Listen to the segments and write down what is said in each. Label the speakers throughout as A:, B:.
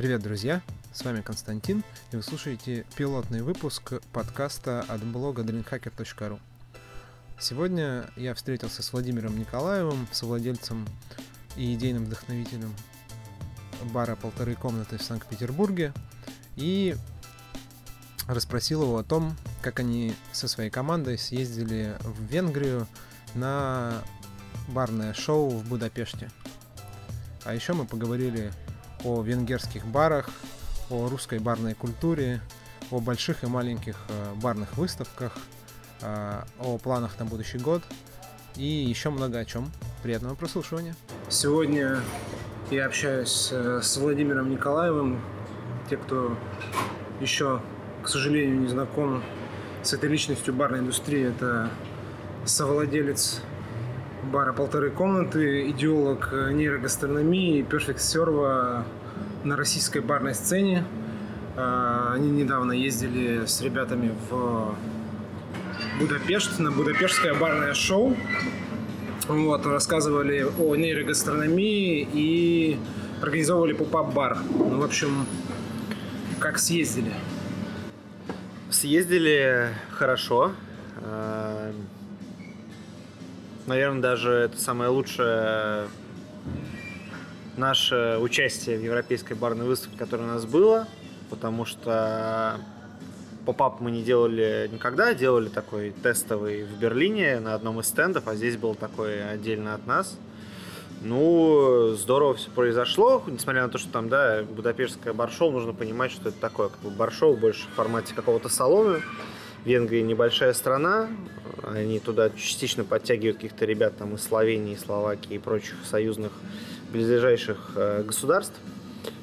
A: Привет, друзья! С вами Константин, и вы слушаете пилотный выпуск подкаста от блога dreamhacker.ru. Сегодня я встретился с Владимиром Николаевым, совладельцем и идейным вдохновителем бара «Полторы комнаты» в Санкт-Петербурге, и расспросил его о том, как они со своей командой съездили в Венгрию на барное шоу в Будапеште. А еще мы поговорили о венгерских барах, о русской барной культуре, о больших и маленьких э, барных выставках, э, о планах на будущий год и еще много о чем. Приятного прослушивания. Сегодня я общаюсь э, с Владимиром Николаевым. Те, кто еще, к сожалению, не знаком с этой личностью барной индустрии, это совладелец бара «Полторы комнаты», идеолог нейрогастрономии, перфект серва на российской барной сцене. А, они недавно ездили с ребятами в Будапешт, на Будапештское барное шоу. Вот, рассказывали о нейрогастрономии и организовывали поп-ап бар. Ну, в общем, как съездили?
B: Съездили хорошо. Наверное, даже это самое лучшее наше участие в европейской барной выставке, которая у нас было, потому что поп-ап мы не делали никогда, делали такой тестовый в Берлине на одном из стендов, а здесь был такой отдельно от нас. Ну, здорово все произошло, несмотря на то, что там, да, Будапештское баршоу, нужно понимать, что это такое, как бы баршоу больше в формате какого-то салона. Венгрия небольшая страна, они туда частично подтягивают каких-то ребят там из Словении, Словакии и прочих союзных близлежащих э, государств.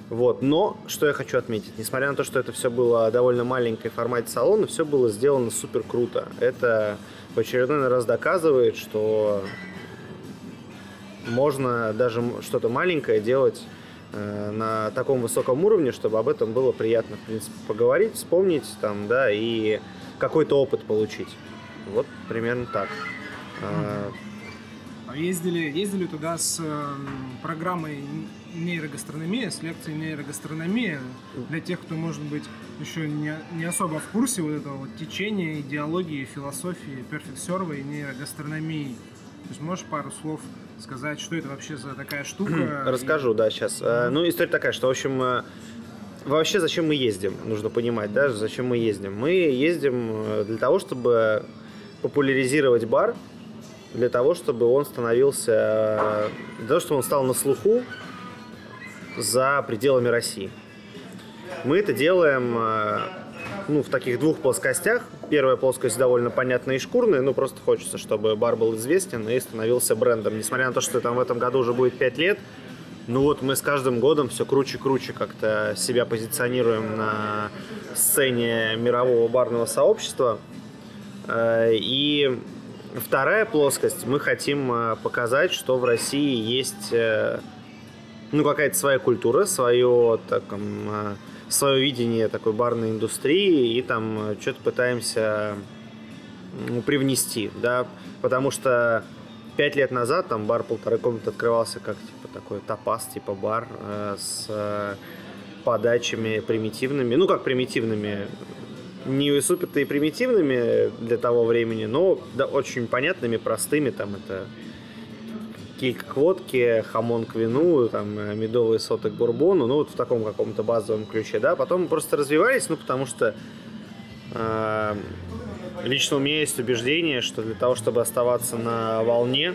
B: Вот. Но, что я хочу отметить, несмотря на то, что это все было довольно маленькое в формате салона, все было сделано супер круто. Это в очередной раз доказывает, что можно даже что-то маленькое делать э, на таком высоком уровне, чтобы об этом было приятно, в принципе, поговорить, вспомнить там, да, и какой-то опыт получить. Вот примерно так. Mm-hmm.
A: Ездили, ездили туда с э, программой нейрогастрономия, с лекцией нейрогастрономия. Для тех, кто, может быть, еще не, не особо в курсе вот этого вот течения, идеологии, философии перфект и нейрогастрономии. То есть можешь пару слов сказать, что это вообще за такая штука?
B: Расскажу, и... да, сейчас. Mm-hmm. Ну, история такая, что, в общем, э, вообще зачем мы ездим, нужно понимать, да, зачем мы ездим. Мы ездим э, для того, чтобы популяризировать бар, для того, чтобы он становился, для того, чтобы он стал на слуху за пределами России. Мы это делаем э, ну, в таких двух плоскостях. Первая плоскость довольно понятная и шкурная, ну просто хочется, чтобы бар был известен и становился брендом. Несмотря на то, что там в этом году уже будет 5 лет, ну вот мы с каждым годом все круче и круче как-то себя позиционируем на сцене мирового барного сообщества. Э, и Вторая плоскость. Мы хотим э, показать, что в России есть э, ну, какая-то своя культура, свое, так, свое видение такой барной индустрии, и там что-то пытаемся привнести, да, потому что пять лет назад там бар полторы комнаты открывался как типа такой топаз, типа бар э, с подачами примитивными, ну как примитивными, не супер-то и примитивными для того времени, но да, очень понятными, простыми. Там это килька к водке, хамон к вину, там, э, медовый соток бурбону, ну вот в таком каком-то базовом ключе, да. Потом просто развивались, ну потому что э, лично у меня есть убеждение, что для того, чтобы оставаться на волне,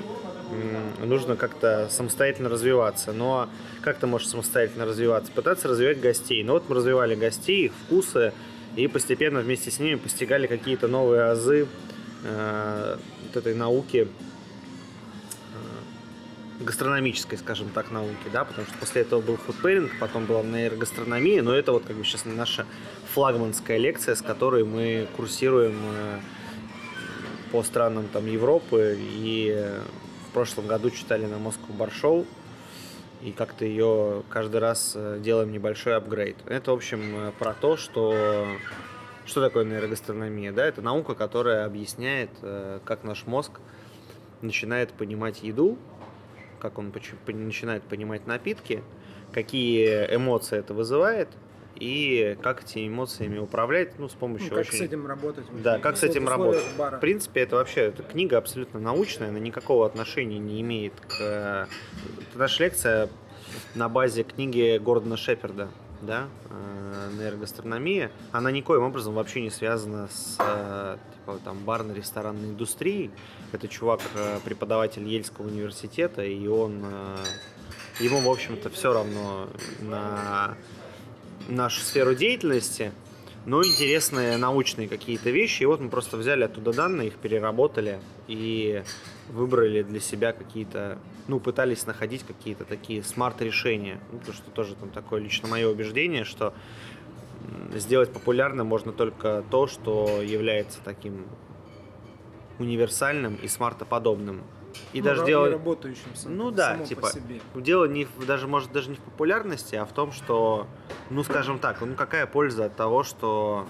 B: нужно как-то самостоятельно развиваться. Но как ты можешь самостоятельно развиваться? Пытаться развивать гостей. Ну вот мы развивали гостей, их вкусы, и постепенно вместе с ними постигали какие-то новые азы э, вот этой науки, э, гастрономической, скажем так, науки, да, потому что после этого был фудпейринг, потом была нейрогастрономия, но это вот как бы сейчас наша флагманская лекция, с которой мы курсируем э, по странам там Европы и в прошлом году читали на Москву Баршоу, и как-то ее каждый раз э, делаем небольшой апгрейд. Это, в общем, э, про то, что что такое нейрогастрономия? Да, это наука, которая объясняет, э, как наш мозг начинает понимать еду, как он начинает понимать напитки, какие эмоции это вызывает, и как этими эмоциями управлять, ну, с помощью
A: ну, как
B: очень...
A: с этим работать.
B: Да, как с этим работать. Бара. В принципе, это вообще это книга абсолютно научная, она никакого отношения не имеет к... Это наша лекция на базе книги Гордона Шеперда, да, э, нейрогастрономия, она никоим образом вообще не связана с э, типа, там, барно-ресторанной индустрией. Это чувак, э, преподаватель Ельского университета, и он, ему, в общем-то, все равно на нашу сферу деятельности, но интересные научные какие-то вещи. И вот мы просто взяли оттуда данные, их переработали и выбрали для себя какие-то, ну, пытались находить какие-то такие смарт-решения. Ну, потому что тоже там такое лично мое убеждение, что сделать популярным можно только то, что является таким универсальным и смартоподобным. И
A: ну,
B: даже дело...
A: работающим сам,
B: Ну да, типа, дело не даже, может, даже не в популярности, а в том, что, ну, скажем так, ну какая польза от того, что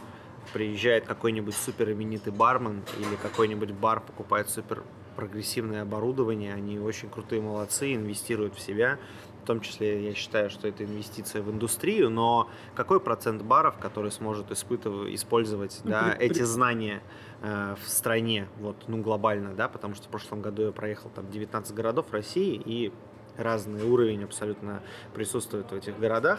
B: приезжает какой-нибудь супер именитый бармен или какой-нибудь бар покупает супер прогрессивное оборудование, они очень крутые молодцы, инвестируют в себя, в том числе я считаю, что это инвестиция в индустрию, но какой процент баров, который сможет испытывать, использовать ну, да, при, эти при... знания э, в стране, вот, ну, глобально, да, потому что в прошлом году я проехал там 19 городов России, и разный уровень абсолютно присутствует в этих городах,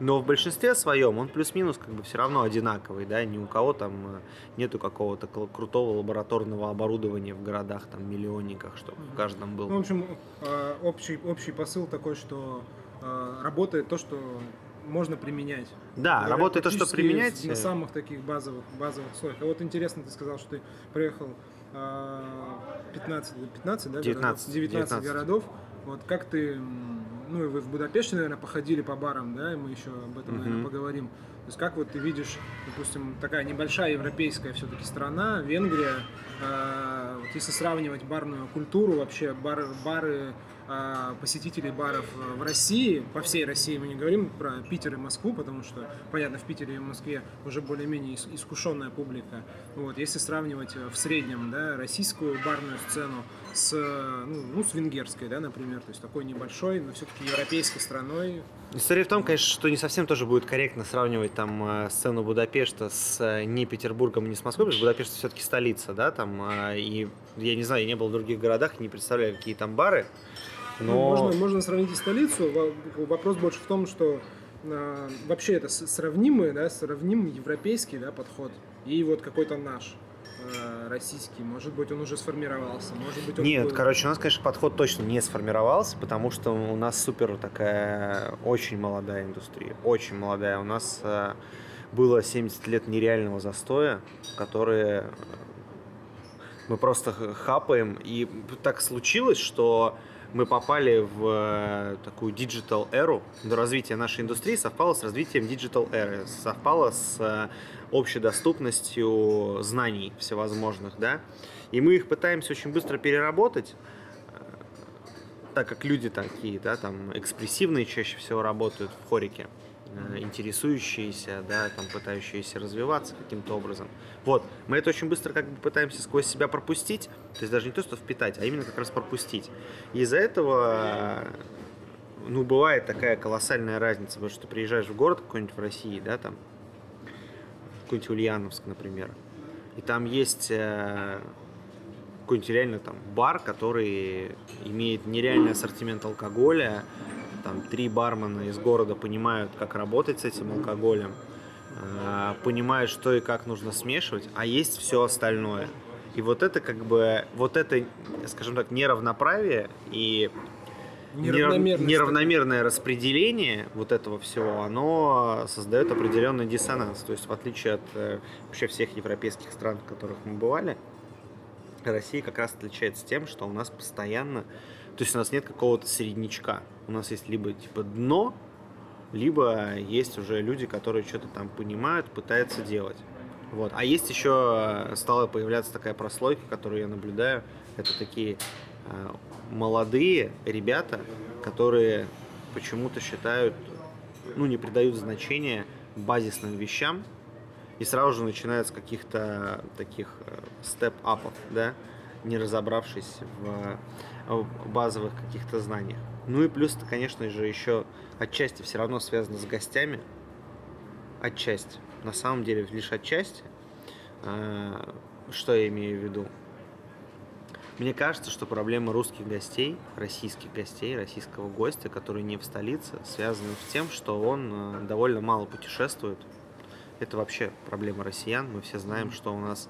B: но в большинстве своем он плюс-минус как бы все равно одинаковый, да, ни у кого там э, нету какого-то крутого лабораторного оборудования в городах, там, миллионниках, чтобы в каждом был.
A: Ну, в общем, э, общий, общий посыл такой, что э, работает то, что можно применять.
B: Да, работает то, что применять.
A: На самых таких базовых, базовых слоях. А вот интересно, ты сказал, что ты приехал 15, 15 да,
B: 19, городов,
A: 19, 19 городов. Вот как ты ну и вы в Будапеште, наверное, походили по барам, да, и мы еще об этом, наверное, поговорим. То есть как вот ты видишь, допустим, такая небольшая европейская все-таки страна, Венгрия, э, вот если сравнивать барную культуру, вообще бар, бары, э, посетителей баров в России, по всей России мы не говорим про Питер и Москву, потому что, понятно, в Питере и в Москве уже более-менее искушенная публика. Вот, если сравнивать в среднем, да, российскую барную сцену с, ну, ну, с венгерской, да, например, то есть такой небольшой, но все-таки европейской страной.
B: История в том, конечно, что не совсем тоже будет корректно сравнивать там э, сцену Будапешта с э, не Петербургом, не с Москвой, потому что Будапешт все-таки столица, да, там, э, и я не знаю, я не был в других городах, не представляю, какие там бары,
A: но... Ну, можно, можно сравнить и столицу, вопрос больше в том, что вообще это сравнимый, да, сравним европейский, да, подход и вот какой-то наш. Э, российский? Может быть, он уже сформировался? Может быть, он
B: Нет,
A: был...
B: короче, у нас, конечно, подход точно не сформировался, потому что у нас супер такая очень молодая индустрия. Очень молодая. У нас э, было 70 лет нереального застоя, которые мы просто хапаем. И так случилось, что мы попали в э, такую digital эру. Развитие нашей индустрии совпало с развитием digital эры, совпало с э, общей доступностью знаний всевозможных, да. И мы их пытаемся очень быстро переработать, э, так как люди такие, да, там экспрессивные чаще всего работают в хореке. Э, интересующиеся, да, там, пытающиеся развиваться каким-то образом. Вот, мы это очень быстро как бы пытаемся сквозь себя пропустить, то есть даже не то, что впитать, а именно как раз пропустить. И из-за этого, ну, бывает такая колоссальная разница, потому что ты приезжаешь в город какой-нибудь в России, да, там, какой-нибудь Ульяновск, например, и там есть э, какой-нибудь реально там бар, который имеет нереальный ассортимент алкоголя, там три бармена из города понимают, как работать с этим алкоголем, э, понимают, что и как нужно смешивать, а есть все остальное. И вот это как бы, вот это, скажем так, неравноправие и неравномерное, неравномерное распределение вот этого всего, оно создает определенный диссонанс. То есть в отличие от э, вообще всех европейских стран, в которых мы бывали, Россия как раз отличается тем, что у нас постоянно то есть у нас нет какого-то среднячка. У нас есть либо типа дно, либо есть уже люди, которые что-то там понимают, пытаются делать. Вот. А есть еще э, стала появляться такая прослойка, которую я наблюдаю. Это такие э, молодые ребята, которые почему-то считают, ну, не придают значения базисным вещам и сразу же начинают с каких-то таких э, степ-апов, да, не разобравшись в базовых каких-то знаниях. Ну и плюс это, конечно же, еще отчасти все равно связано с гостями. Отчасти. На самом деле лишь отчасти. А, что я имею в виду? Мне кажется, что проблема русских гостей, российских гостей, российского гостя, который не в столице, связана с тем, что он э, довольно мало путешествует. Это вообще проблема россиян. Мы все знаем, что у нас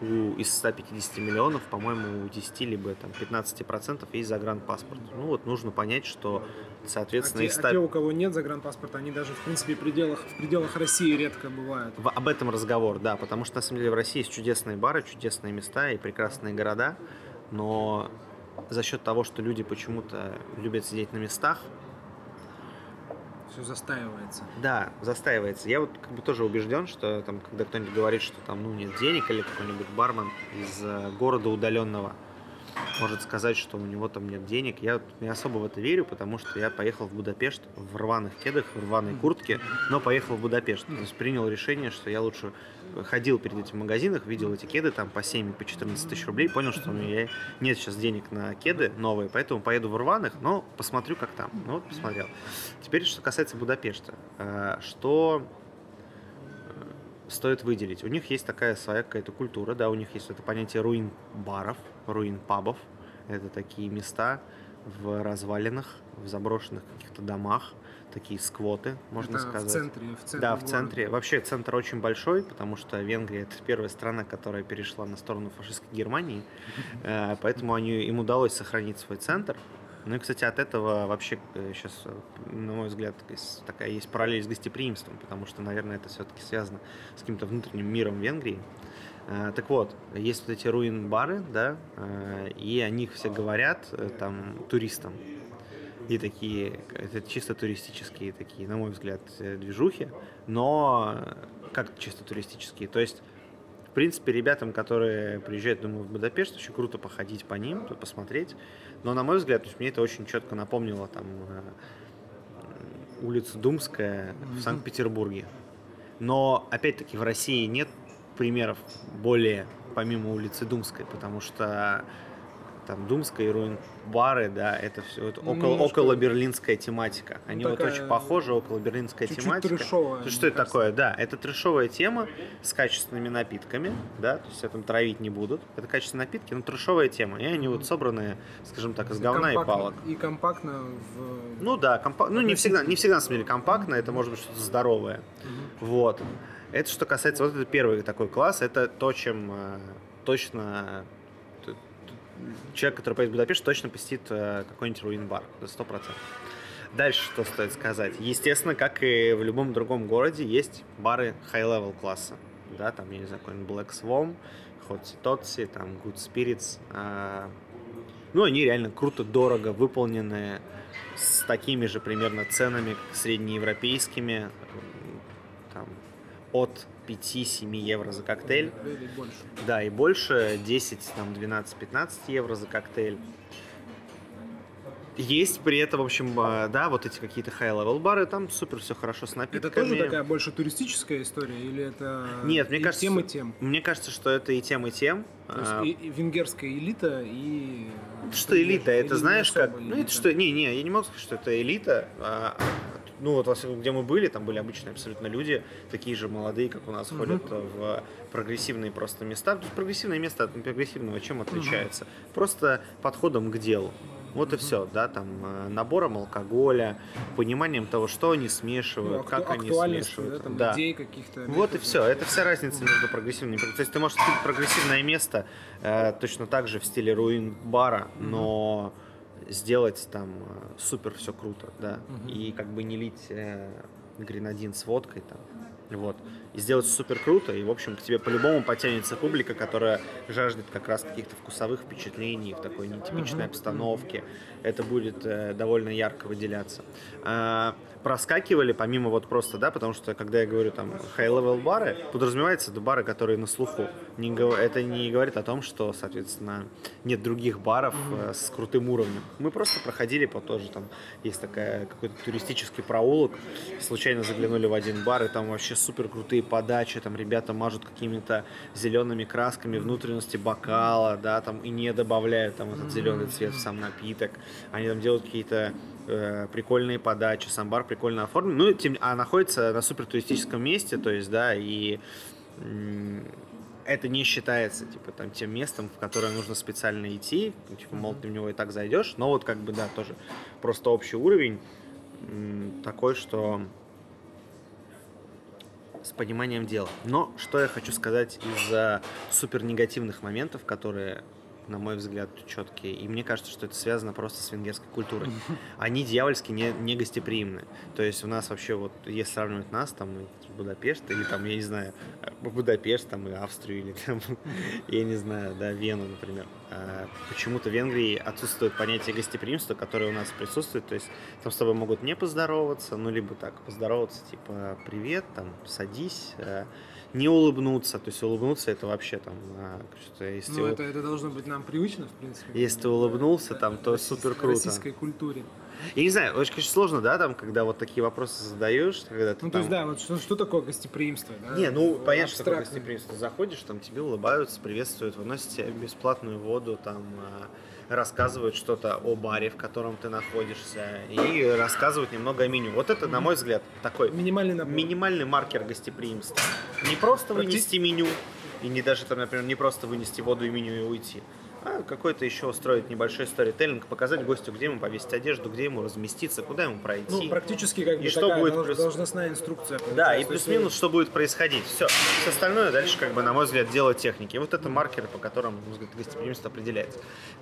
B: у, из 150 миллионов, по-моему, у 10 либо там 15 процентов есть загранпаспорт. Ну вот нужно понять, что, соответственно,
A: а те, 100... а те, у кого нет загранпаспорта, они даже, в принципе, в пределах, в пределах России редко бывают.
B: В, об этом разговор, да, потому что, на самом деле, в России есть чудесные бары, чудесные места и прекрасные города, но за счет того, что люди почему-то любят сидеть на местах,
A: все застаивается.
B: Да, застаивается. Я вот как бы тоже убежден, что там, когда кто-нибудь говорит, что там ну нет денег или какой-нибудь бармен из э, города удаленного, может сказать, что у него там нет денег. Я не особо в это верю, потому что я поехал в Будапешт в рваных кедах, в рваной куртке, но поехал в Будапешт. То есть принял решение, что я лучше ходил перед этим магазинах, видел эти кеды там по 7 по 14 тысяч рублей, понял, что у меня нет сейчас денег на кеды новые, поэтому поеду в рваных, но посмотрю, как там. Ну вот посмотрел. Теперь, что касается Будапешта. Э, что стоит выделить. У них есть такая своя какая-то культура, да, у них есть это понятие руин баров, руин пабов. Это такие места в развалинах, в заброшенных каких-то домах, такие сквоты, можно
A: это
B: сказать.
A: В центре, в центре.
B: Да, в центре. Вообще центр очень большой, потому что Венгрия это первая страна, которая перешла на сторону фашистской Германии, э, поэтому они, им удалось сохранить свой центр. Ну и, кстати, от этого вообще сейчас, э, э, на мой взгляд, такая есть параллель с гостеприимством, потому что, наверное, это все-таки связано с каким-то внутренним миром Венгрии. Э, так вот, есть вот эти руин-бары, да, и о них все говорят там туристам. И такие, это чисто туристические такие, на мой взгляд, движухи, но как чисто туристические, то есть в принципе, ребятам, которые приезжают, думаю, в Будапешт, очень круто походить по ним, посмотреть. Но, на мой взгляд, то есть мне это очень четко напомнило там э, улицу Думская в Санкт-Петербурге. Но, опять-таки, в России нет примеров более помимо улицы Думской, потому что там Думская и Руин бары, да, это все это около, Немножко... около берлинская тематика. Они ну, вот очень похожи, около берлинская чуть-чуть тематика.
A: Трешовая,
B: что это кажется. такое? Да, это трешовая тема с качественными напитками, да, то есть этом травить не будут. Это качественные напитки, но трешовая тема. И они вот собраны, скажем так, из говна и, и палок.
A: И компактно в...
B: Ну да, компа... ну не всегда, не всегда на самом деле компактно, это может быть что-то здоровое. Угу. Вот. Это что касается, вот это первый такой класс, это то, чем э, точно человек, который поедет в Будапешт, точно посетит э, какой-нибудь руин-бар, сто процентов. Дальше что стоит сказать? Естественно, как и в любом другом городе, есть бары high-level класса. Да, там, я не знаю, какой-нибудь Black Swan, Hotsi Totsi, там Good Spirits. Э, ну, они реально круто, дорого выполненные, с такими же примерно ценами, среднеевропейскими, от 5-7 евро за коктейль. Да, и больше 10, там, 12-15 евро за коктейль. Есть при этом, в общем, а, да, вот эти какие-то high-level бары, там супер все хорошо с напитками.
A: Это тоже такая больше туристическая история или это
B: Нет, мне кажется,
A: тем и тем?
B: Мне кажется, что это и тем, и тем.
A: То есть а... и, и венгерская элита и...
B: Что элита? Это знаешь как? Элита. Ну это что? Не, не, я не могу сказать, что это элита. А, ну вот где мы были, там были обычные абсолютно люди, такие же молодые, как у нас, uh-huh. ходят в прогрессивные просто места. То есть прогрессивное место от прогрессивного чем отличается? Uh-huh. Просто подходом к делу. Вот и все, да, там э, набором алкоголя, пониманием того, что они смешивают, ну, как они смешивают.
A: Да, там,
B: да.
A: идей каких-то.
B: Вот и все. Это вся разница между прогрессивными. То есть ты можешь купить прогрессивное место э, точно так же в стиле руин бара, но сделать там э, супер все круто, да, угу. и как бы не лить э, гренадин с водкой там, вот, и сделать супер круто, и, в общем, к тебе по-любому потянется публика, которая жаждет как раз каких-то вкусовых впечатлений в такой нетипичной угу. обстановке, это будет э, довольно ярко выделяться. А, проскакивали, помимо вот просто, да, потому что, когда я говорю там high-level бары, подразумевается это бары, которые на слуху. Не, это не говорит о том, что, соответственно, нет других баров mm-hmm. с крутым уровнем. Мы просто проходили по тоже, там есть такая какой-то туристический проулок, случайно заглянули в один бар, и там вообще супер крутые крутые подачи, там ребята мажут какими-то зелеными красками внутренности бокала, да, там и не добавляют там этот зеленый цвет в сам напиток. Они там делают какие-то э, прикольные подачи, сам бар прикольно оформлен. Ну, тем, а находится на супер туристическом месте, то есть, да, и это не считается, типа, там, тем местом, в которое нужно специально идти, ну, типа, мол, ты в него и так зайдешь, но вот, как бы, да, тоже просто общий уровень такой, что с пониманием дела. Но что я хочу сказать из супер негативных моментов, которые на мой взгляд, четкие. И мне кажется, что это связано просто с венгерской культурой. Они дьявольски не, не гостеприимны. То есть у нас вообще, вот, если сравнивать нас, там, Будапешт, или там, я не знаю, Будапешт, там, и Австрию, или там, я не знаю, да, Вену, например. А почему-то в Венгрии отсутствует понятие гостеприимства, которое у нас присутствует. То есть там с тобой могут не поздороваться, ну, либо так, поздороваться, типа, привет, там, садись, э, не улыбнуться. То есть улыбнуться это вообще там а, что-то если
A: Ну, это, это должно быть нам привычно, в принципе.
B: Если ты улыбнулся, там, то
A: Российской-
B: супер круто.
A: российской культуре.
B: Я не знаю, очень, конечно, сложно, да, там, когда вот такие вопросы задаешь, когда ты
A: Ну, то
B: там...
A: есть, да, вот что, что такое гостеприимство? Да?
B: Не, ну, понятно, что такое гостеприимство. Заходишь, там тебе улыбаются, приветствуют, выносят тебе бесплатную воду, там а, рассказывают что-то о баре, в котором ты находишься, и рассказывают немного о меню. Вот это, на мой взгляд, такой
A: Минимальный набор.
B: минимальный маркер гостеприимства. Не просто вынести меню, и не даже, там, например, не просто вынести воду и меню и уйти, а какой-то еще устроить небольшой сторителлинг, показать гостю, где ему повесить одежду, где ему разместиться, куда ему пройти.
A: Ну, практически как бы
B: И что
A: такая
B: будет плюс-
A: должностная инструкция.
B: Да, и плюс-минус, что будет происходить. Все. Все остальное дальше, как бы, на мой взгляд, дело техники. И вот это маркеры, по которым, взгляд, гостеприимство определяется.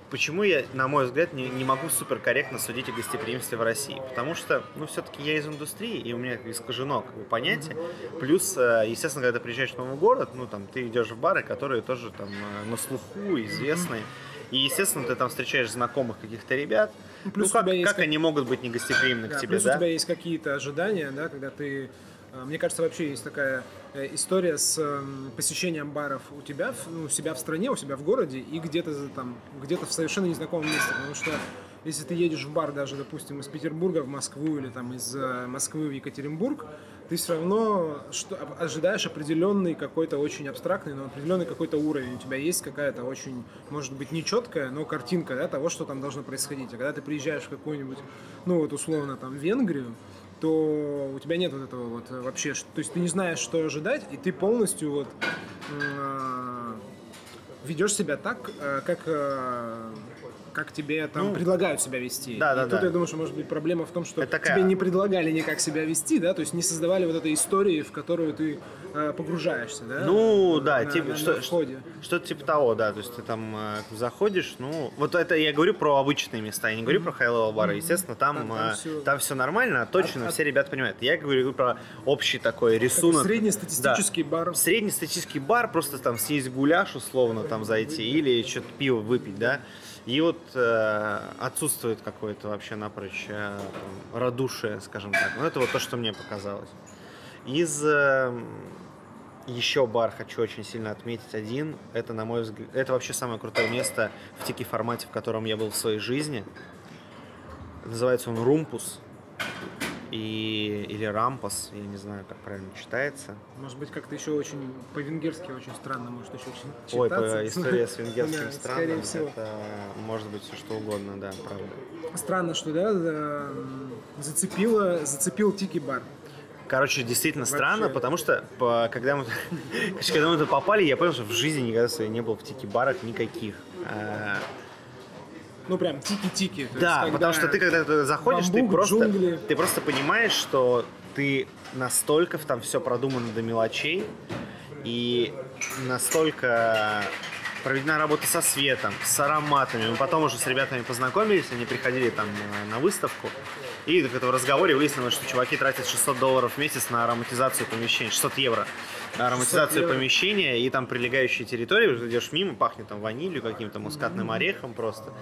B: Почему я, на мой взгляд, не, не могу суперкорректно судить о гостеприимстве в России? Потому что, ну, все-таки я из индустрии, и у меня искажено как бы, понятие. Плюс, э, естественно, когда ты приезжаешь в новый город, ну, там, ты идешь в бары, которые тоже там э, на слуху, известные. И, естественно, ты там встречаешь знакомых каких-то ребят.
A: Ну, плюс
B: ну, как, как
A: как-
B: они могут быть негостеприимны
A: Да,
B: к тебе,
A: плюс
B: да?
A: у тебя есть какие-то ожидания, да, когда ты... э, Мне кажется, вообще есть такая э, история с эм, посещением баров у тебя, ну, у себя в стране, у себя в городе и где-то там, где-то в совершенно незнакомом месте, потому что если ты едешь в бар даже, допустим, из Петербурга в Москву или там из э, Москвы в Екатеринбург, ты все равно что, об- ожидаешь определенный какой-то очень абстрактный, но определенный какой-то уровень. У тебя есть какая-то очень, может быть, нечеткая, но картинка да, того, что там должно происходить. А когда ты приезжаешь в какую-нибудь, ну вот условно там Венгрию, то у тебя нет вот этого вот вообще, то есть ты не знаешь, что ожидать, и ты полностью вот э, ведешь себя так, э, как э, как тебе там
B: Ну,
A: предлагают себя вести.
B: да,
A: и
B: да,
A: тут
B: да.
A: я думаю, что может быть проблема в том, что
B: Это такая-
A: тебе не предлагали никак себя вести, да, то есть не создавали вот этой истории, в которую ты э, погружаешься, да.
B: Ну, да,
A: на-
B: типа,
A: на-
B: что,
A: на входе.
B: что-то типа того, да. То есть ты там э, заходишь, ну, вот это я говорю про обычные места, я не говорю про high-level бары. Естественно, там,
A: Там-
B: там,
A: там
B: все...
A: всё-
B: нормально, точно
A: От-
B: все ребята понимают. Я говорю про общий такой рисунок.
A: Среднестатистический бар.
B: Да. Среднестатистический бар, просто там съесть гуляш, условно, там зайти, или что-то пиво выпить, да. И вот э, отсутствует какое-то вообще напрочь э, там, радушие, скажем так. Ну, это вот то, что мне показалось. Из э, еще бар хочу очень сильно отметить один. Это, на мой взгляд, это вообще самое крутое место в тики формате, в котором я был в своей жизни. Называется он Румпус. И, или Рампас, я не знаю, как правильно читается.
A: Может быть, как-то еще очень по-венгерски очень странно, может еще очень
B: Ой,
A: читаться.
B: по история с венгерским
A: Да, скорее всего.
B: это может быть все что угодно, да, правда.
A: Странно, что, да, зацепило, зацепил тики-бар.
B: Короче, действительно странно, потому что по- когда мы, когда мы туда попали, я понял, что в жизни никогда своей не был в тики-барах никаких. А,
A: Ну, прям тики-тики.
B: Да,
A: есть,
B: потому что ты когда туда заходишь, ты
A: бамбук,
B: просто,
A: джунгли.
B: ты просто понимаешь, что ты настолько там все продумано до мелочей и настолько проведена работа со светом, с ароматами. Мы потом уже с ребятами познакомились, они приходили там на выставку. И в этом разговоре выяснилось, что чуваки тратят 600 долларов в месяц на ароматизацию помещения, 600 евро на ароматизацию
A: евро.
B: помещения и там прилегающие территории, уже идешь мимо, пахнет там ванилью, каким-то мускатным орехом просто.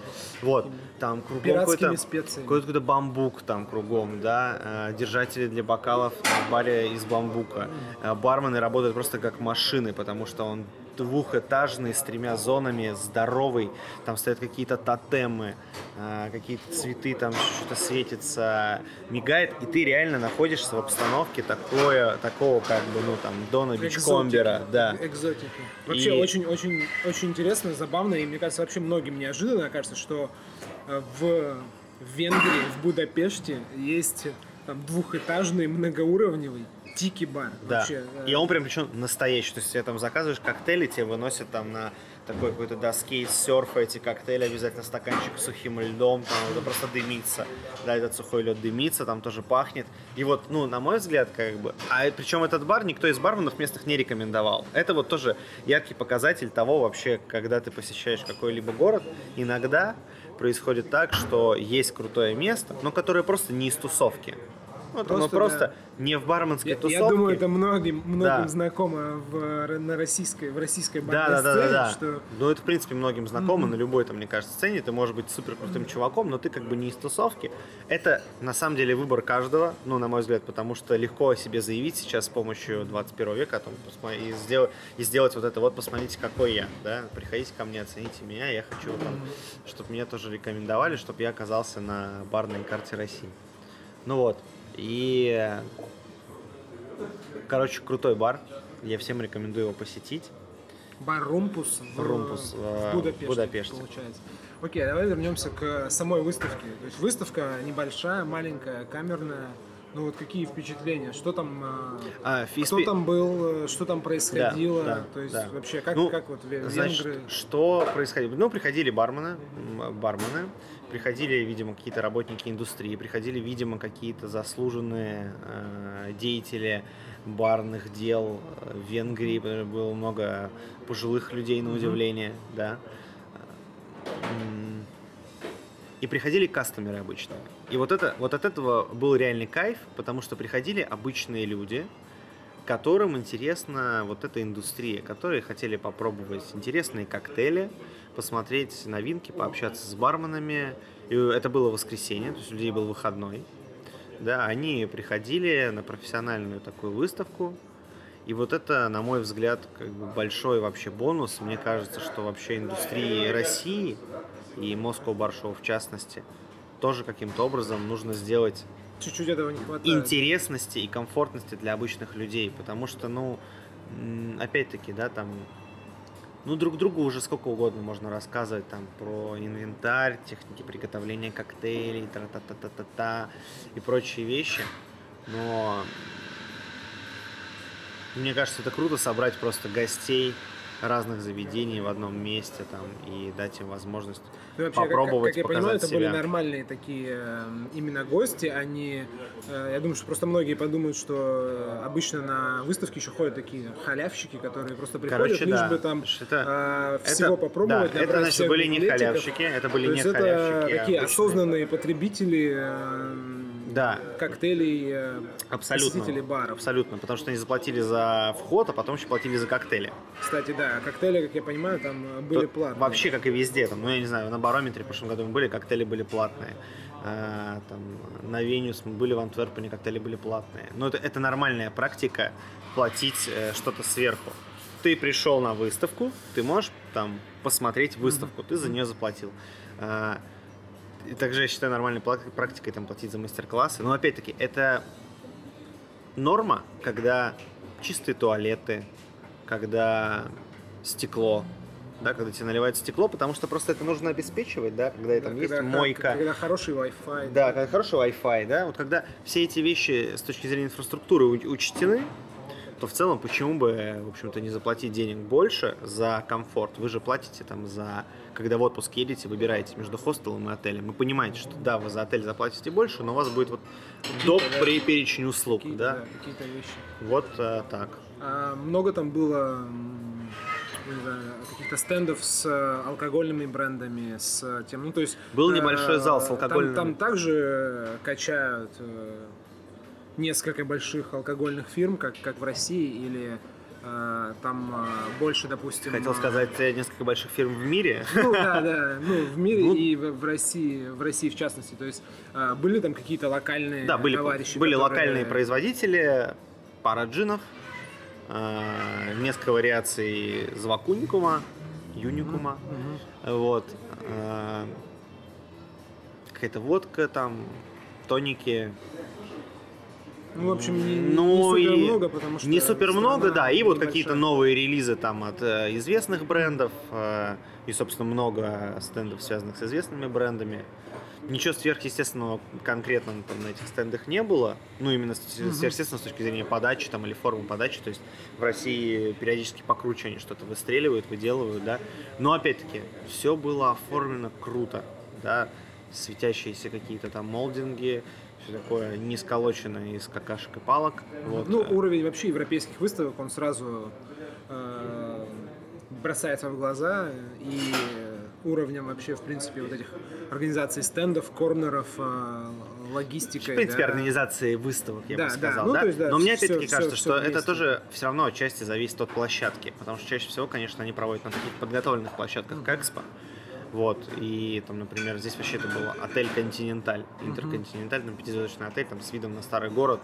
B: Вот, там кругом какой-то какой-то бамбук там кругом, да, э, держатели для бокалов в баре из бамбука. Э, Бармены работают просто как машины, потому что он двухэтажный с тремя зонами, здоровый. Там стоят какие-то тотемы, э, какие-то цветы, там что-то светится, мигает, и ты реально находишься в обстановке такое, такого как бы, ну там, Дона Бичкомбера. Да.
A: Экзотики. Вообще
B: И-
A: очень, очень, очень интересно, забавно, и мне кажется, вообще многим неожиданно кажется, что э, в, в Венгрии, в Будапеште есть там двухэтажный многоуровневый тики-бар.
B: Да.
A: Вообще, э,
B: И он прям причем настоящий. То есть тебе там заказываешь коктейли, тебе выносят там на такой какой-то доске из серфа эти коктейли, обязательно стаканчик с сухим льдом, там это просто дымится. Да, этот сухой лед дымится, там тоже пахнет. И вот, ну, на мой взгляд, как бы. А причем этот бар никто из барменов местных не рекомендовал. Это вот тоже яркий показатель того вообще, когда ты посещаешь какой-либо город, иногда происходит так, что есть крутое место, но которое просто не из тусовки. Вот оно
A: Просто,
B: просто
A: да.
B: не в барменской
A: я,
B: тусовке.
A: я думаю, это многим, многим
B: Да.
A: знакомо в, на российской, в российской
B: Да,
A: барной
B: да, да, да,
A: сцене,
B: да.
A: что
B: Ну, это, в принципе, многим знакомо на любой, там, мне кажется, сцене. Ты можешь быть супер крутым чуваком, но ты как бы не из тусовки. Это, на самом деле, выбор каждого, ну, на мой взгляд, потому что легко о себе заявить сейчас с помощью 21 века, там, посмо- и, сделать, и сделать вот это вот, посмотрите, какой я, да, приходите ко мне, оцените меня, я хочу, там, чтобы меня тоже рекомендовали, чтобы я оказался на барной карте России. Ну вот, и, короче, крутой бар, я всем рекомендую его посетить.
A: бар Румпус в,
B: Румпус,
A: в
B: э,
A: Будапеште,
B: в Будапеште.
A: получается. Окей, давай вернемся к самой выставке. То есть выставка небольшая, маленькая, камерная. Ну вот какие впечатления? Что там, э,
B: А,
A: кто
B: физпе-
A: там был, э, что там происходило?
B: Да, да,
A: То есть
B: да.
A: вообще как,
B: Ну,
A: как вот ве-
B: Значит,
A: венгры?
B: что происходило? Ну, приходили бармены, бармены, приходили, видимо, какие-то работники индустрии, приходили, видимо, какие-то заслуженные э, деятели барных дел э, в Венгрии. Было много пожилых людей, на удивление, да. М, И приходили кастомеры обычные. И вот, это, вот от этого был реальный кайф, потому что приходили обычные люди, которым интересна вот эта индустрия, которые хотели попробовать интересные коктейли, посмотреть новинки, пообщаться с барменами. И это было воскресенье, то есть у людей был выходной. Да, они приходили на профессиональную такую выставку. И вот это, на мой взгляд, как бы большой вообще бонус. Мне кажется, что вообще индустрии России и Moscow Bar в частности тоже каким-то образом нужно сделать
A: Чуть-чуть этого не хватает.
B: интересности и комфортности для обычных людей, потому что, ну, опять-таки, да, там, ну, друг другу уже сколько угодно можно рассказывать там про инвентарь, техники приготовления коктейлей, та-та-та-та-та и прочие вещи, но мне кажется, это круто собрать просто гостей разных заведений в одном месте там и дать им возможность
A: Ну, вообще, как-
B: попробовать
A: как, как я
B: показать
A: понимаю, это были нормальные такие э, именно гости, они, э, я думаю, что просто многие подумают, что э, обычно на выставке еще ходят такие халявщики, которые просто приходят,
B: Короче,
A: лишь
B: да.
A: бы там
B: Это-
A: всего
B: это-
A: попробовать,
B: да, это, значит, были не халявщики, это были не
A: это
B: халявщики. а
A: такие
B: обычные.
A: осознанные потребители
B: Да.
A: коктейлей, э,
B: Абсолютно.
A: посетители баров.
B: Абсолютно, потому что они заплатили за вход, а потом еще платили за коктейли.
A: Кстати, да, коктейли, как я понимаю, там э, были
B: То-
A: платные.
B: Вообще, как и везде, там, ну я не знаю, на барометре в прошлом году мы были, коктейли были платные. А, там, на Венюс мы были в Антверпене, коктейли были платные. Но это, это нормальная практика платить э, что-то сверху. Ты пришел на выставку, ты можешь там посмотреть выставку, ты за нее заплатил. И также я считаю нормальной практикой там платить за мастер-классы. Но опять-таки, это норма, когда чистые туалеты, когда стекло, да, когда тебе наливают стекло, потому что просто это нужно обеспечивать, да, когда
A: Да,
B: там
A: когда
B: есть мойка.
A: Когда хороший Wi-Fi.
B: Да, когда хороший Wi-Fi, да, вот когда все эти вещи с точки зрения инфраструктуры учтены, то в целом почему бы, в общем-то, не заплатить денег больше за комфорт? Вы же платите там за, когда в отпуск едете, выбираете между хостелом и отелем. Вы понимаете, что да, вы за отель заплатите больше, но у вас будет вот доп. при перечень услуг,
A: Какие-то,
B: да?
A: да, какие-то вещи.
B: Вот э, так.
A: А много там было каких-то стендов с э, алкогольными брендами, с тем, ну то есть
B: Был
A: э,
B: небольшой зал с
A: там-
B: алкогольными.
A: Там, также качают э, несколько больших алкогольных фирм, как как в России, или э, там э, больше, допустим.
B: Хотел
A: э,
B: сказать э, несколько больших фирм в мире.
A: Ну да, да, ну в мире
B: Ну,
A: и в, в России, в России в частности. То есть э, были там какие-то локальные
B: Да, были,
A: товарищи,
B: были
A: которые-
B: локальные производители, пара джинов, э, несколько вариаций звакуникума, юникума, вот, э, какая-то водка там, тоники,
A: Ну, в общем, не,
B: ну
A: не супер
B: и
A: много, потому что
B: не супер много, да, и вот какие-то новые релизы там от э, известных брендов, э, и, собственно, много стендов, связанных с известными брендами. Ничего сверхъестественного конкретно там, на этих стендах не было, ну, именно с- сверхъестественного с точки зрения подачи там, или формы подачи, то есть в России периодически покруче они что-то выстреливают, выделывают, да, но, опять-таки, все было оформлено круто, да, светящиеся какие-то там молдинги, такое не сколоченное из какашек и палок. Вот.
A: Ну,
B: э,
A: уровень вообще европейских выставок, он сразу э, бросается в глаза, и уровнем вообще, в принципе, вот этих организаций стендов, корнеров, э, логистикой.
B: В принципе,
A: да.
B: организации выставок, я
A: Да,
B: бы
A: да.
B: сказал.
A: Ну,
B: да?
A: есть, да,
B: Но мне опять-таки кажется,
A: всё
B: что это
A: вместе.
B: тоже все равно отчасти зависит от площадки. Потому что чаще всего, конечно, они проводят на таких подготовленных площадках, как Экспо. Вот, и там, например, здесь вообще это был отель Континенталь, Интерконтиненталь, там пятизвездочный отель, там с видом на старый город.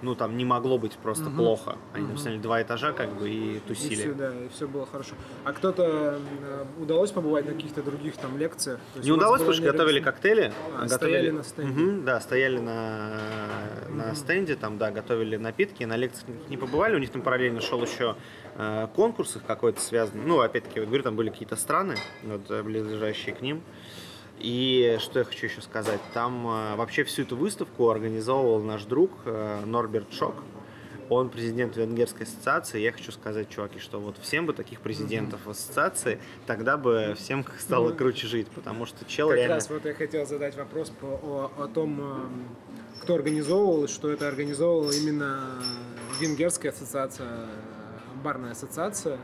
B: Ну, там не могло быть просто плохо. Они там сняли два этажа, как бы, и
A: И
B: тусили.
A: все, да, и все было хорошо. А кто-то э, удалось побывать на каких-то других там лекциях? То
B: Не удалось, потому что готовили коктейли.
A: А,
B: готовили...
A: стояли на стенде.
B: Мгм, да, стояли на, на стенде, там, да, готовили напитки, на лекциях не побывали, у них там параллельно шел еще э, конкурс их какой-то связанный. Ну, опять-таки, вот говорю, там были какие-то страны, вот, э, близлежащие к ним. И что я хочу еще сказать, там э, вообще всю эту выставку организовывал наш друг Норберт Шок. Он президент Венгерской ассоциации. Я хочу сказать, чуваки, что вот всем бы таких президентов в ассоциации, тогда бы всем стало круче жить, потому что чел
A: Как
B: реально...
A: раз вот я хотел задать вопрос по, о, о том, кто организовывал, что это организовывала именно Венгерская ассоциация, барная ассоциация.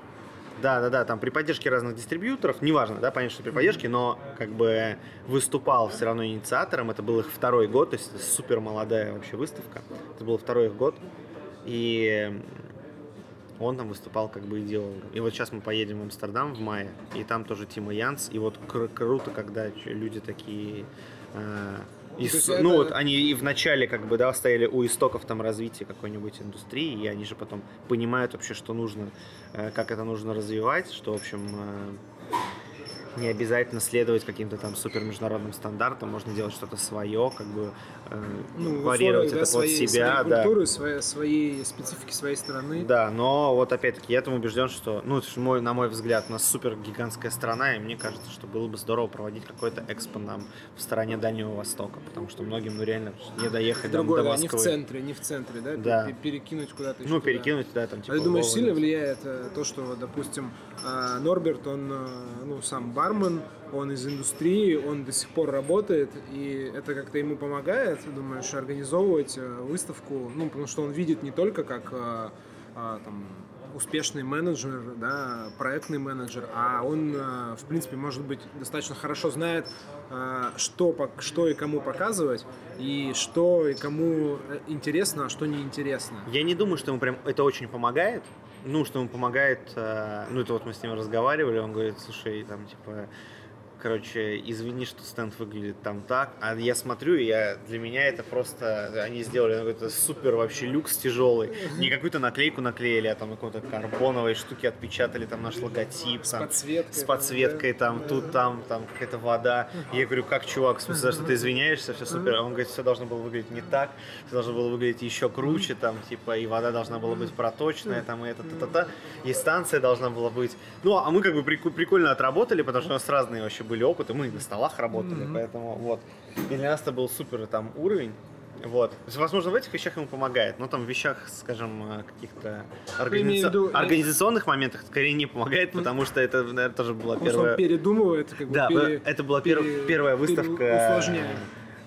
B: Да, да, да, там при поддержке разных дистрибьюторов, неважно, да, понятно, что при поддержке, но как бы выступал все равно инициатором, это был их второй год, то есть супер молодая вообще выставка, это был второй их год, и он там выступал как бы идеологом. И вот сейчас мы поедем в Амстердам в мае, и там тоже Тима Янс, и вот кру- круто, когда люди такие... э, и с-
A: это-
B: Ну вот они и в начале как бы, да, стояли у истоков там развития какой-нибудь индустрии, и они же потом понимают вообще, что нужно, э, как это нужно развивать, что, в общем, э, не обязательно следовать каким-то там супер международным стандартам, можно делать что-то свое, как бы э,
A: Ну,
B: варьировать
A: условиях,
B: это
A: да,
B: под
A: своей,
B: себя,
A: своей
B: да.
A: культуры, своей, своей специфики своей страны.
B: Да, но вот опять-таки я этому убежден, что, ну, мой, на мой взгляд, у нас супер гигантская страна, и мне кажется, что было бы здорово проводить какой-то экспо нам в стороне Дальнего Востока, потому что многим, ну, реально не доехать там
A: Другое,
B: до
A: да, не в
B: Москвы.
A: центре, не в центре, да,
B: Да.
A: пе- перекинуть куда-то еще
B: Ну,
A: туда.
B: перекинуть, да, там, типа...
A: А ты думаешь,
B: Вова,
A: сильно влияет э, то, что, допустим, Норберт, он, э, ну, сам бармен, он из индустрии, он до сих пор работает, и это как-то ему помогает, думаешь, организовывать э, выставку, ну, потому что он видит не только как э, там, успешный менеджер, да, проектный менеджер, а он, э, в принципе, может быть, достаточно хорошо знает, э, что, что и кому показывать, и что и кому интересно, а что неинтересно.
B: Я не думаю, что ему прям это очень помогает. Ну, что ему помогает, э, ну, это вот мы с ним разговаривали, он говорит, слушай, там, типа, короче, извини, что стенд выглядит там так, а я смотрю, и я, для меня это просто, они сделали какой-то супер вообще люкс тяжелый, не какую-то наклейку наклеили, а там какой-то карбоновой штуке отпечатали там наш логотип,
A: С
B: там,
A: подсветкой.
B: с
A: там,
B: подсветкой, там, тут, там, там какая-то вода. И я говорю, как, чувак, в смысле, за что ты извиняешься, все супер. А он говорит, все должно было выглядеть не так, все должно было выглядеть еще круче, там, типа, и вода должна была быть проточная, там, и это, та-та-та, и станция должна была быть. Ну, а мы как бы прикольно отработали, потому что у нас разные вообще были опыты, мы на столах работали, поэтому вот. И для нас это был супер там уровень. Вот. То есть, возможно, в этих вещах ему помогает, но там в вещах, скажем, э, каких-то организа-
A: виду, я-
B: организационных моментах скорее не помогает, потому что это, наверное, тоже была
A: Потому что он
B: первая...
A: передумывает, как бы
B: Да,
A: пере-
B: это была пер-
A: пере-
B: первая
A: пере-
B: выставка
A: усложняет.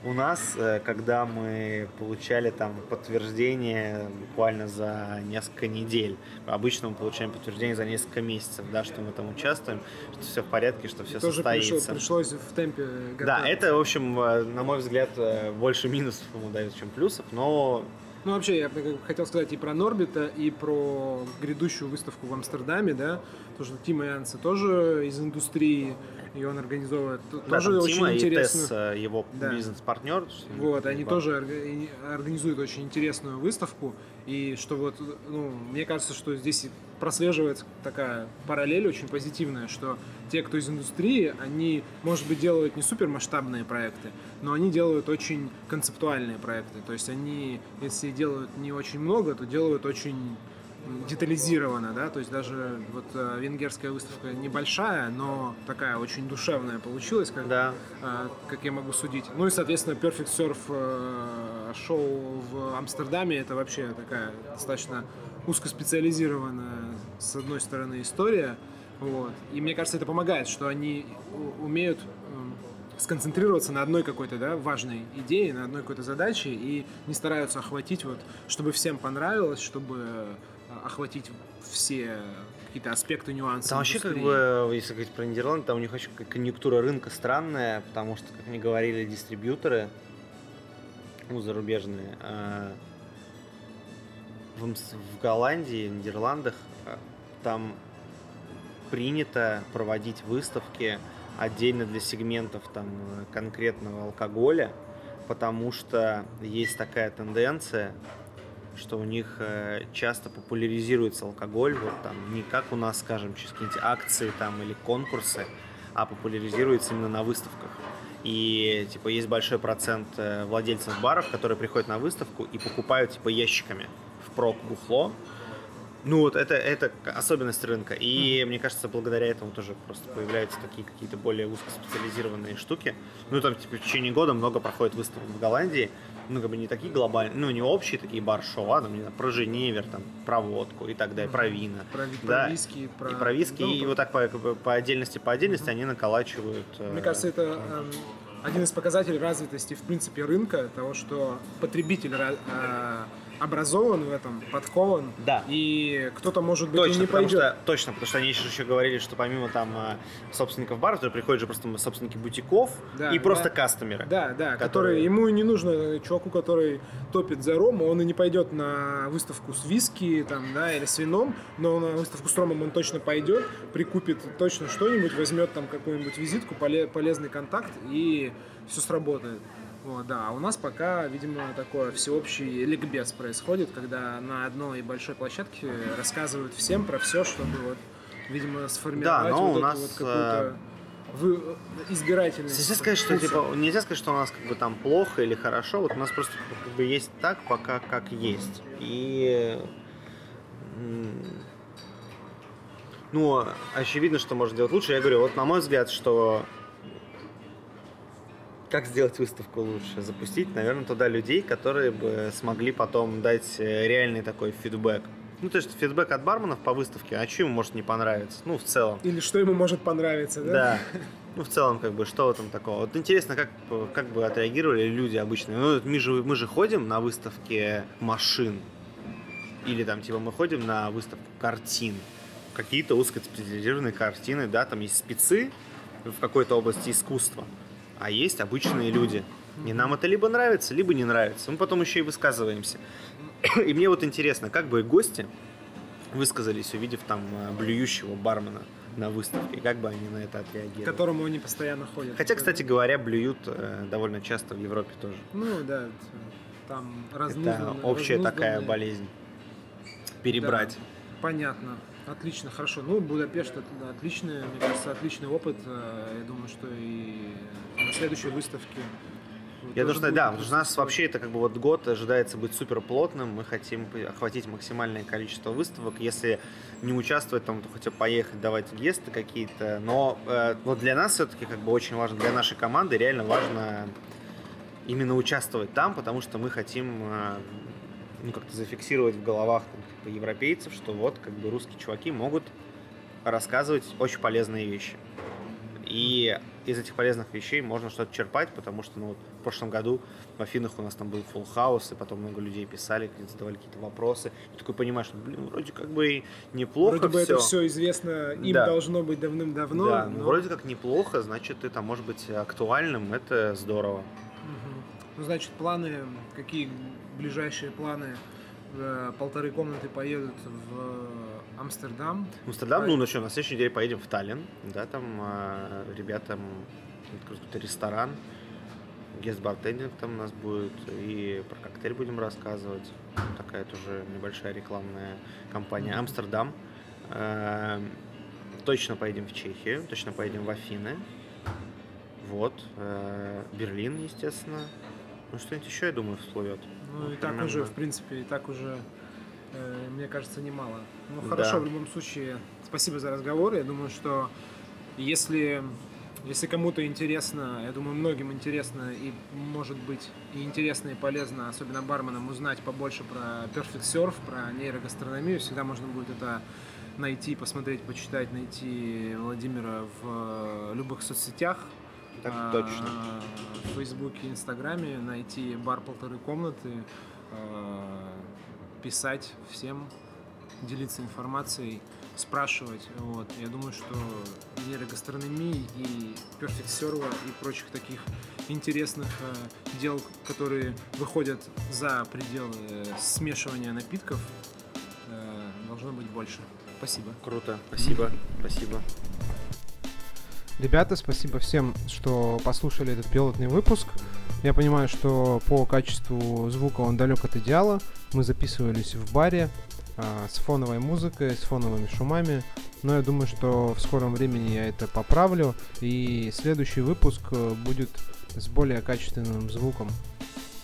B: У нас, э, когда мы получали там подтверждение буквально за несколько недель. Обычно мы получаем подтверждение за несколько месяцев, да, что мы там участвуем, что все в порядке, что все
A: Тоже пришло-
B: состоится.
A: пришлось в темпе
B: Да,
A: готовиться.
B: это, в общем, э, на мой взгляд, э, больше минусов ему дает, чем плюсов, но
A: Ну, вообще, я хотел сказать и про Норбита, и про грядущую выставку в Амстердаме, да, потому что Тима Янса тоже из индустрии, и он организовывает
B: Да,
A: тоже очень
B: Тима и
A: интересно.
B: Тесс, э, его
A: Да.
B: бизнес-партнер.
A: Вот, они тоже орга- организуют очень интересную выставку. И что вот, ну, мне кажется, что здесь прослеживается такая параллель очень позитивная, что те, кто из индустрии, они, может быть, делают не супермасштабные проекты, но они делают очень концептуальные проекты. То есть они, если делают не очень много, то делают очень м, детализированно, да, то есть даже вот э, венгерская выставка небольшая, но такая очень душевная получилась, как
B: Да.
A: а, как я могу судить. Ну и, соответственно, Perfect Surf э, шоу в Амстердаме это вообще такая достаточно узкоспециализированная, с одной стороны, история. Вот. И мне кажется, это помогает, что они умеют м, сконцентрироваться на одной какой-то да, важной идее, на одной какой-то задаче и не стараются охватить, вот, чтобы всем понравилось, чтобы э, охватить все какие-то аспекты, нюансы.
B: Там вообще, как бы, если говорить про Нидерланды, там у них как конъюнктура рынка странная, потому что, как мне говорили дистрибьюторы, ну, зарубежные, э, в, в Голландии, в Нидерландах, э, там принято проводить выставки отдельно для сегментов там конкретного алкоголя, потому что есть такая тенденция, что у них э, часто популяризируется алкоголь, вот там не как у нас, скажем, через какие-нибудь акции там или конкурсы, а популяризируется именно на выставках. И типа есть большой процент э, владельцев баров, которые приходят на выставку и покупают типа ящиками в прок бухло. Ну вот это, это особенность рынка. И мне кажется, благодаря этому тоже просто появляются такие какие-то более узкоспециализированные штуки. Ну там типа в течение года много проходит выставок в Голландии. Ну как бы не такие глобальные, ну не общие такие бар-шоу, а там, не знаю, про Женевер, там, про водку и так далее, про вина.
A: Про, ви- про
B: Да.
A: виски, про...
B: И про виски,
A: Ну,
B: и вот так по, по отдельности, по отдельности они наколачивают. э,
A: Мне кажется, это эм, один из показателей развитости, в принципе, рынка, того, что потребитель э, образован в этом, подкован,
B: Да.
A: и кто-то, может быть, и
B: Точно,
A: не
B: потому
A: пойдет.
B: что, точно, потому что они еще, говорили, что помимо там э, собственников баров, то приходят же просто собственники бутиков
A: Да,
B: и просто
A: да.
B: кастомеры.
A: Да, да,
B: которые-
A: который ему и не нужно э, чуваку, который топит за ром, он и не пойдет на выставку с виски там, да, или с вином, но на выставку с ромом он точно пойдет, прикупит точно что-нибудь, возьмет там какую-нибудь визитку, поле- полезный контакт и все сработает. Вот, да, а у нас пока, видимо, такое всеобщий ликбез происходит, когда на одной большой площадке рассказывают всем про все, чтобы вот, видимо, сформировать
B: но
A: вот
B: у нас,
A: вот какую-то вы- избирательность.
B: Нельзя сказать, что типа нельзя сказать, что у нас как бы там плохо или хорошо. Вот у нас просто как бы есть так, пока как есть. И ну, очевидно, что можно сделать лучше. Я говорю, вот на мой взгляд, что как сделать выставку лучше? Запустить, наверное, туда людей, которые бы смогли потом дать э, реальный такой фидбэк. Ну, то есть фидбэк от барменов по выставке, а что ему может не понравиться? Ну, в целом.
A: Или что ему может понравиться, да?
B: Да. Ну, в целом, как бы, что в этом такого? Вот интересно, как, как бы отреагировали люди обычные. Ну, мы же, мы же ходим на выставке машин. Или там, типа, мы ходим на выставку картин. Какие-то узкоспециализированные картины, да, там есть спецы в какой-то области искусства, а есть обычные люди. И нам это либо нравится, либо не нравится. Мы потом еще и высказываемся. И мне вот интересно, как бы гости высказались, увидев там э, блюющего бармена на выставке, как бы они на это
A: К
B: отреагировали.
A: которому они постоянно ходят.
B: Хотя, кстати говоря, блюют э, довольно часто в Европе тоже.
A: Ну, да, это там
B: Это
A: разнузданные-
B: общая такая болезнь. Перебрать.
A: Да, понятно. Отлично, хорошо. Ну, Будапешт отличный, мне кажется, отличный опыт. Э, Я думаю, что и на следующей выставке. вы
B: Я думаю, что да, потому что у нас вообще это как бы вот год ожидается быть супер плотным. Мы хотим охватить максимальное количество выставок. Если не участвовать, там, то хотя бы поехать, давать гесты какие-то. Но э, вот для нас все-таки как бы очень важно, для нашей команды реально важно именно участвовать там, потому что мы хотим э, ну, как-то зафиксировать в головах там, типа, европейцев, что вот как бы русские чуваки могут рассказывать очень полезные вещи. И из этих полезных вещей можно что-то черпать, потому что ну, вот, в прошлом году в Афинах у нас там был full хаус, и потом много людей писали, задавали какие-то вопросы. И такой понимаешь, что, блин, вроде как бы неплохо
A: Вроде бы
B: все.
A: это все известно, им
B: Да.
A: должно быть давным-давно.
B: да, ну,
A: но-
B: вроде как неплохо, значит, это может быть актуальным, это здорово.
A: Мгм. Ну, значит, планы какие ближайшие планы э, полторы комнаты поедут в Амстердам.
B: Амстердам, ну, ну что, на следующей неделе поедем в Таллин, да, там э, ребятам какой-то ресторан, гест-бартендинг там у нас будет, и про коктейль будем рассказывать. Такая тоже небольшая рекламная компания Амстердам. Э, точно поедем в Чехию, точно поедем в Афины. Вот. Э, Берлин, естественно. Ну, что-нибудь еще, я думаю, всплывет.
A: Ну, и так уже, в принципе, и так уже, э, мне кажется, немало. Ну, хорошо,
B: Да.
A: в любом случае, спасибо за разговор. Я думаю, что если, если кому-то интересно, я думаю, многим интересно и, может быть, и интересно, и полезно, особенно барменам, узнать побольше про Perfect Surf, про нейрогастрономию, всегда можно будет это найти, посмотреть, почитать, найти Владимира в э, любых соцсетях.
B: Так
A: А,
B: точно.
A: В Фейсбуке, Инстаграме найти бар полторы комнаты, а, писать всем, делиться информацией, спрашивать. Вот. Я думаю, что нейрогастрономии и перфект серва и прочих таких интересных э, дел, которые выходят за пределы смешивания напитков, э, должно быть больше. Спасибо.
B: Круто. Спасибо. Спасибо.
A: Ребята, спасибо всем, что послушали этот пилотный выпуск. Я понимаю, что по качеству звука он далек от идеала. Мы записывались в баре а, с фоновой музыкой, с фоновыми шумами. Но я думаю, что в скором времени я это поправлю. И следующий выпуск э, будет с более качественным звуком.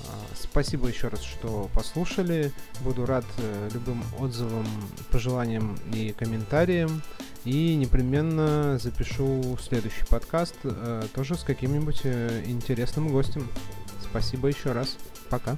A: А, Спасибо еще раз, что послушали. Буду рад э, любым отзывам, пожеланиям и комментариям. И непременно запишу следующий подкаст э, тоже с каким-нибудь э, интересным гостем. Спасибо еще раз. Пока.